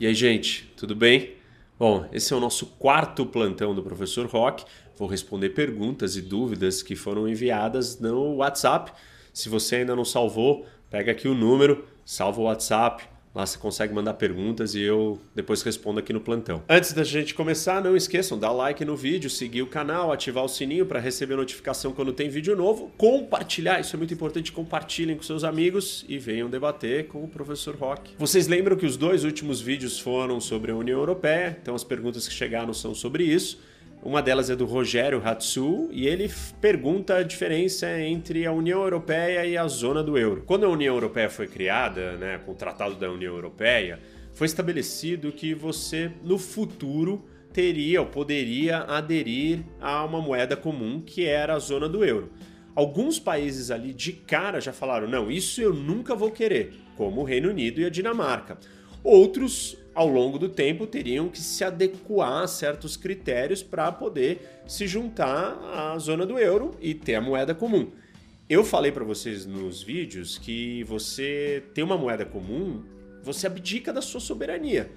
E aí, gente, tudo bem? Bom, esse é o nosso quarto plantão do Professor Rock. Vou responder perguntas e dúvidas que foram enviadas no WhatsApp. Se você ainda não salvou, pega aqui o número, salva o WhatsApp, Lá você consegue mandar perguntas e eu depois respondo aqui no plantão. Antes da gente começar, não esqueçam, dar like no vídeo, seguir o canal, ativar o sininho para receber notificação quando tem vídeo novo, compartilhar, isso é muito importante, compartilhem com seus amigos e venham debater com o professor Rock. Vocês lembram que os dois últimos vídeos foram sobre a União Europeia, então as perguntas que chegaram são sobre isso. Uma delas é do Rogério Hatsu e ele pergunta a diferença entre a União Europeia e a zona do euro. Quando a União Europeia foi criada, né, com o Tratado da União Europeia, foi estabelecido que você no futuro teria ou poderia aderir a uma moeda comum que era a zona do euro. Alguns países ali de cara já falaram: não, isso eu nunca vou querer, como o Reino Unido e a Dinamarca. Outros ao longo do tempo teriam que se adequar a certos critérios para poder se juntar à zona do euro e ter a moeda comum. Eu falei para vocês nos vídeos que você ter uma moeda comum, você abdica da sua soberania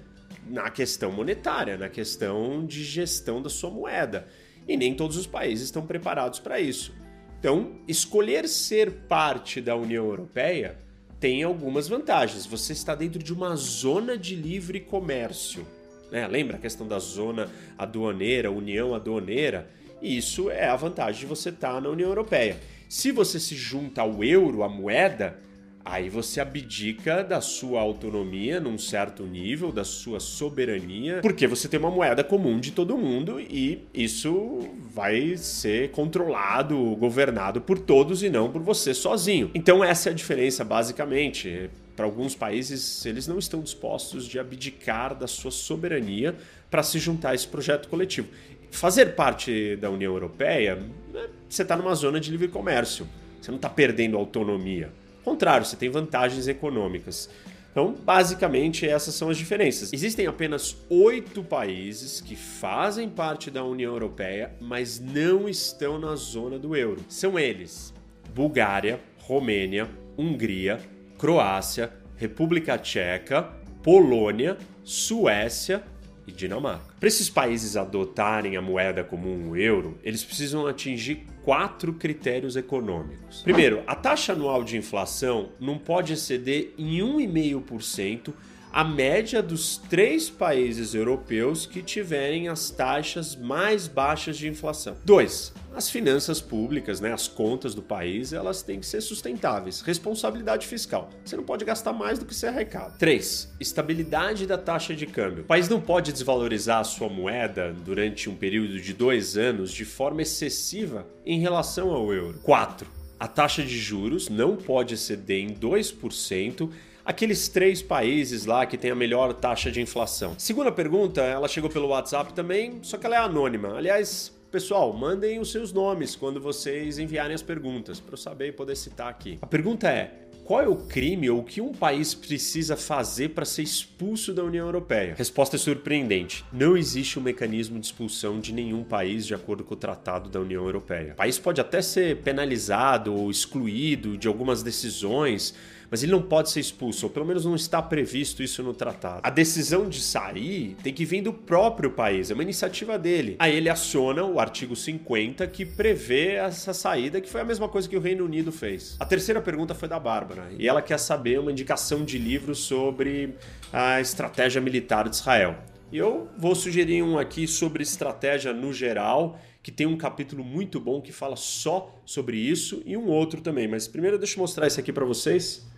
na questão monetária, na questão de gestão da sua moeda. E nem todos os países estão preparados para isso. Então, escolher ser parte da União Europeia tem algumas vantagens. Você está dentro de uma zona de livre comércio. Né? Lembra a questão da zona aduaneira, união aduaneira? Isso é a vantagem de você estar na União Europeia. Se você se junta ao euro, a moeda, Aí você abdica da sua autonomia num certo nível, da sua soberania, porque você tem uma moeda comum de todo mundo e isso vai ser controlado, governado por todos e não por você sozinho. Então essa é a diferença basicamente. Para alguns países, eles não estão dispostos de abdicar da sua soberania para se juntar a esse projeto coletivo. Fazer parte da União Europeia, né, você está numa zona de livre comércio. Você não está perdendo autonomia contrário, você tem vantagens econômicas. Então, basicamente, essas são as diferenças. Existem apenas oito países que fazem parte da União Europeia, mas não estão na zona do euro. São eles: Bulgária, Romênia, Hungria, Croácia, República Tcheca, Polônia, Suécia e Dinamarca. Para esses países adotarem a moeda comum, o euro, eles precisam atingir quatro critérios econômicos. Primeiro, a taxa anual de inflação não pode exceder em 1,5% a média dos três países europeus que tiverem as taxas mais baixas de inflação. 2. As finanças públicas, né, as contas do país, elas têm que ser sustentáveis. Responsabilidade fiscal. Você não pode gastar mais do que você arrecada. 3. Estabilidade da taxa de câmbio. O país não pode desvalorizar a sua moeda durante um período de dois anos de forma excessiva em relação ao euro. 4. A taxa de juros não pode exceder em 2% aqueles três países lá que tem a melhor taxa de inflação? Segunda pergunta, ela chegou pelo WhatsApp também, só que ela é anônima. Aliás, pessoal, mandem os seus nomes quando vocês enviarem as perguntas, para eu saber e poder citar aqui. A pergunta é: qual é o crime ou o que um país precisa fazer para ser expulso da União Europeia? Resposta é surpreendente. Não existe um mecanismo de expulsão de nenhum país de acordo com o Tratado da União Europeia. O país pode até ser penalizado ou excluído de algumas decisões mas ele não pode ser expulso, ou pelo menos não está previsto isso no tratado. A decisão de sair tem que vir do próprio país, é uma iniciativa dele. Aí ele aciona o artigo 50 que prevê essa saída, que foi a mesma coisa que o Reino Unido fez. A terceira pergunta foi da Bárbara, e ela quer saber uma indicação de livro sobre a estratégia militar de Israel. E eu vou sugerir um aqui sobre estratégia no geral, que tem um capítulo muito bom que fala só sobre isso, e um outro também. Mas primeiro deixa eu mostrar esse aqui para vocês.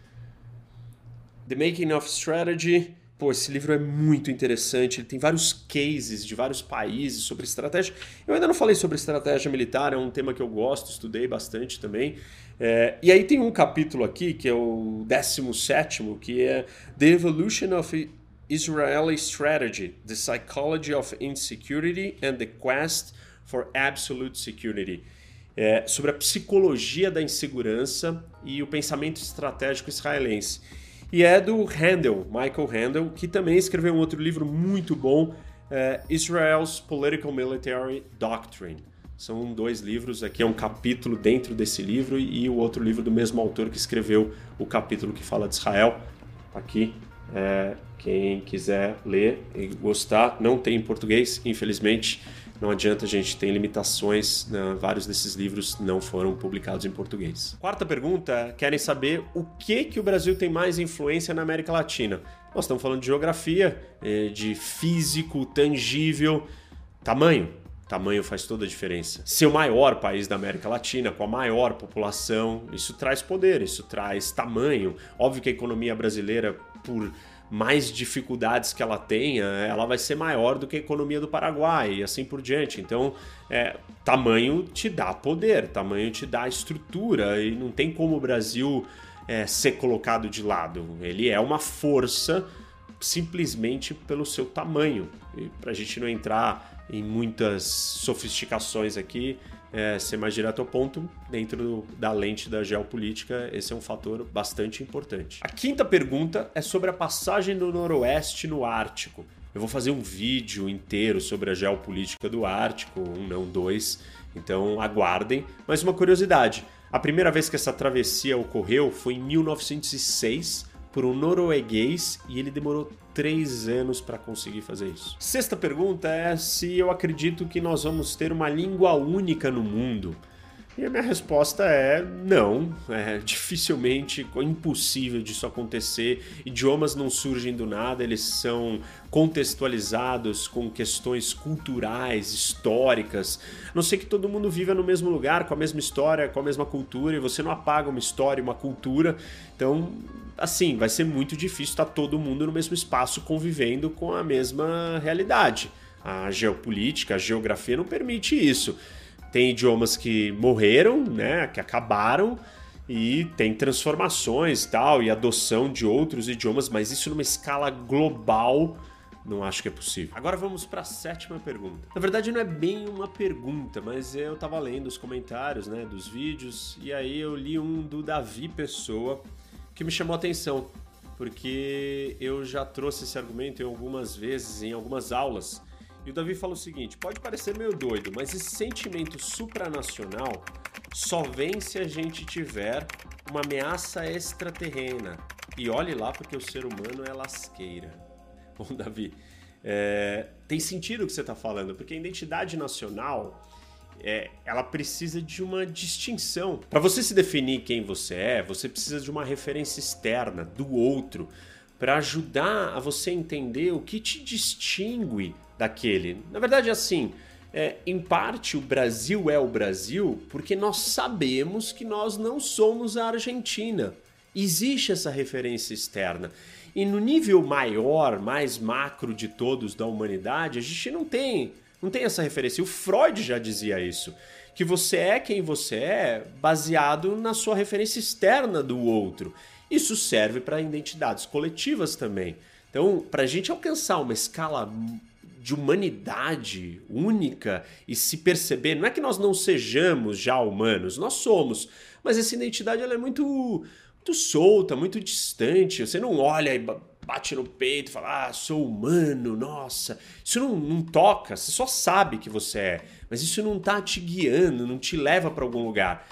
The Making of Strategy. Pô, esse livro é muito interessante. Ele tem vários cases de vários países sobre estratégia. Eu ainda não falei sobre estratégia militar, é um tema que eu gosto, estudei bastante também. É, e aí tem um capítulo aqui, que é o 17, que é The Evolution of Israeli Strategy: The Psychology of Insecurity and the Quest for Absolute Security. É, sobre a psicologia da insegurança e o pensamento estratégico israelense. E é do Handel, Michael Handel, que também escreveu um outro livro muito bom, é, Israel's Political Military Doctrine. São dois livros, aqui é um capítulo dentro desse livro e o outro livro do mesmo autor que escreveu o capítulo que fala de Israel. Aqui, É, quem quiser ler e gostar, não tem em português, infelizmente. Não adianta, gente tem limitações, né? vários desses livros não foram publicados em português. Quarta pergunta, querem saber o que que o Brasil tem mais influência na América Latina? Nós estamos falando de geografia, é, de físico, tangível, tamanho. Tamanho faz toda a diferença. Ser o maior país da América Latina, com a maior população, isso traz poder, isso traz tamanho. Óbvio que a economia brasileira, por mais dificuldades que ela tenha, ela vai ser maior do que a economia do Paraguai e assim por diante. Então, é, tamanho te dá poder, tamanho te dá estrutura e não tem como o Brasil é, ser colocado de lado. Ele é uma força simplesmente pelo seu tamanho. E para a gente não entrar em muitas sofisticações aqui, é, ser mais direto ao ponto, dentro da lente da geopolítica, esse é um fator bastante importante. A quinta pergunta é sobre a passagem do Noroeste no Ártico. Eu vou fazer um vídeo inteiro sobre a geopolítica do Ártico, um não dois, então aguardem. Mas uma curiosidade: a primeira vez que essa travessia ocorreu foi em 1906 por um norueguês e ele demorou três anos para conseguir fazer isso. Sexta pergunta é se eu acredito que nós vamos ter uma língua única no mundo. E a minha resposta é não, é dificilmente, impossível disso acontecer. Idiomas não surgem do nada, eles são contextualizados com questões culturais, históricas. A não sei que todo mundo viva no mesmo lugar, com a mesma história, com a mesma cultura, e você não apaga uma história, uma cultura. Então, assim, vai ser muito difícil estar todo mundo no mesmo espaço convivendo com a mesma realidade. A geopolítica, a geografia não permite isso. Tem idiomas que morreram, né, que acabaram, e tem transformações tal, e adoção de outros idiomas, mas isso numa escala global não acho que é possível. Agora vamos para a sétima pergunta. Na verdade não é bem uma pergunta, mas eu estava lendo os comentários, né, dos vídeos e aí eu li um do Davi Pessoa que me chamou a atenção, porque eu já trouxe esse argumento em algumas vezes em algumas aulas e o Davi fala o seguinte: pode parecer meio doido, mas esse sentimento supranacional só vem se a gente tiver uma ameaça extraterrena. E olhe lá, porque o ser humano é lasqueira. Bom, Davi, é, tem sentido o que você está falando, porque a identidade nacional é, ela precisa de uma distinção. Para você se definir quem você é, você precisa de uma referência externa, do outro, para ajudar a você entender o que te distingue daquele. Na verdade, assim, é, em parte o Brasil é o Brasil porque nós sabemos que nós não somos a Argentina. Existe essa referência externa. E no nível maior, mais macro de todos da humanidade, a gente não tem, não tem essa referência. O Freud já dizia isso, que você é quem você é baseado na sua referência externa do outro. Isso serve para identidades coletivas também. Então, para a gente alcançar uma escala de humanidade única e se perceber. Não é que nós não sejamos já humanos, nós somos, mas essa identidade ela é muito, muito solta, muito distante. Você não olha e bate no peito e fala, ah, sou humano, nossa. Isso não, não toca, você só sabe que você é, mas isso não está te guiando, não te leva para algum lugar.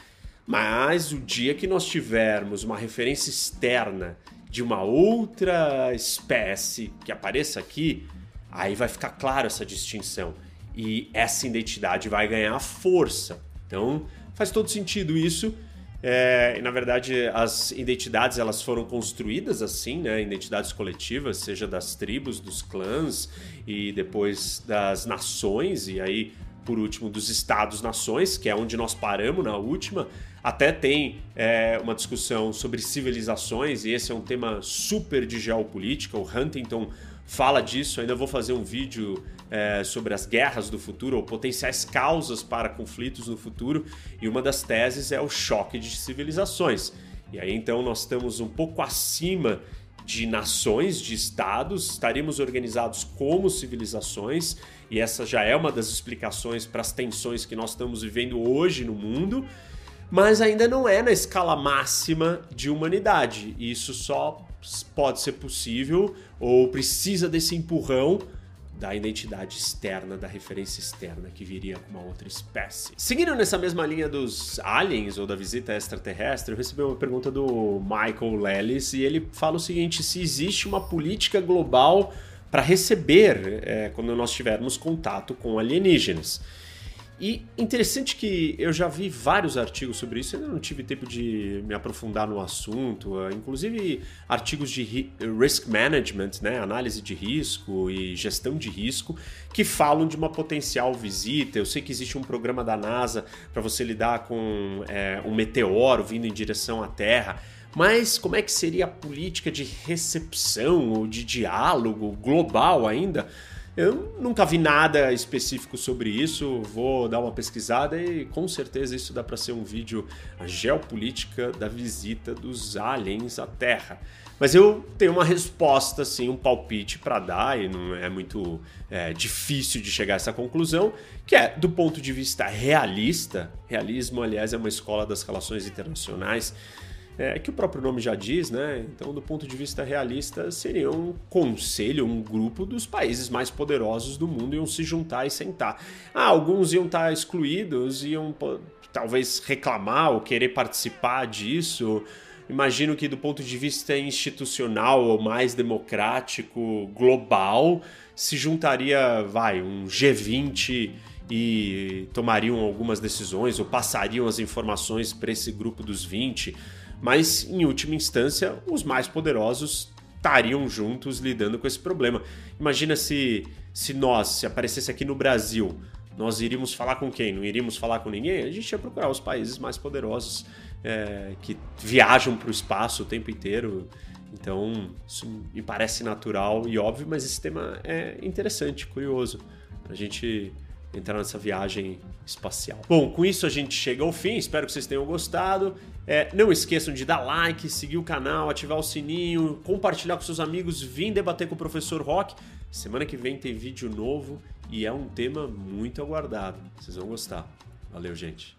Mas o dia que nós tivermos uma referência externa de uma outra espécie que apareça aqui, Aí vai ficar claro essa distinção e essa identidade vai ganhar força. Então faz todo sentido isso. É, e, na verdade, as identidades elas foram construídas assim, né? Identidades coletivas, seja das tribos, dos clãs e depois das nações e aí por último dos estados-nações, que é onde nós paramos na última. Até tem é, uma discussão sobre civilizações e esse é um tema super de geopolítica. O Huntington fala disso. Ainda vou fazer um vídeo é, sobre as guerras do futuro ou potenciais causas para conflitos no futuro. E uma das teses é o choque de civilizações. E aí então nós estamos um pouco acima de nações, de estados, estaríamos organizados como civilizações, e essa já é uma das explicações para as tensões que nós estamos vivendo hoje no mundo, mas ainda não é na escala máxima de humanidade. Isso só pode ser possível ou precisa desse empurrão da identidade externa, da referência externa que viria com uma outra espécie. Seguindo nessa mesma linha dos aliens ou da visita extraterrestre, eu recebi uma pergunta do Michael Lellis e ele fala o seguinte: se existe uma política global para receber é, quando nós tivermos contato com alienígenas. E interessante que eu já vi vários artigos sobre isso, ainda não tive tempo de me aprofundar no assunto, eh, inclusive artigos de risk management, né, análise de risco e gestão de risco, que falam de uma potencial visita. Eu sei que existe um programa da NASA para você lidar com é, um meteoro vindo em direção à Terra. Mas como é que seria a política de recepção ou de diálogo global ainda? Eu nunca vi nada específico sobre isso, vou dar uma pesquisada e com certeza isso dá para ser um vídeo a geopolítica da visita dos aliens à Terra. Mas eu tenho uma resposta, assim, um palpite para dar, e não é muito é, difícil de chegar a essa conclusão, que é, do ponto de vista realista, realismo, aliás, é uma escola das relações internacionais, é, que o próprio nome já diz, né? Então, do ponto de vista realista, seria um conselho, um grupo dos países mais poderosos do mundo iam se juntar e sentar. Ah, alguns iam estar excluídos, iam talvez reclamar ou querer participar disso. Imagino que do ponto de vista institucional ou mais democrático, global, se juntaria, vai, um G20 e tomariam algumas decisões ou passariam as informações para esse grupo dos 20 mas em última instância, os mais poderosos estariam juntos lidando com esse problema. Imagina se, se nós, se aparecesse aqui no Brasil, nós iríamos falar com quem? Não iríamos falar com ninguém? A gente ia procurar os países mais poderosos é, que viajam para o espaço o tempo inteiro. Então, isso me parece natural e óbvio, mas esse tema é interessante, curioso, a gente entrar nessa viagem espacial. Bom, com isso a gente chega ao fim. Espero que vocês tenham gostado. É, não esqueçam de dar like, seguir o canal, ativar o sininho, compartilhar com seus amigos, vir debater com o professor Rock. Semana que vem tem vídeo novo e é um tema muito aguardado. Vocês vão gostar. Valeu, gente.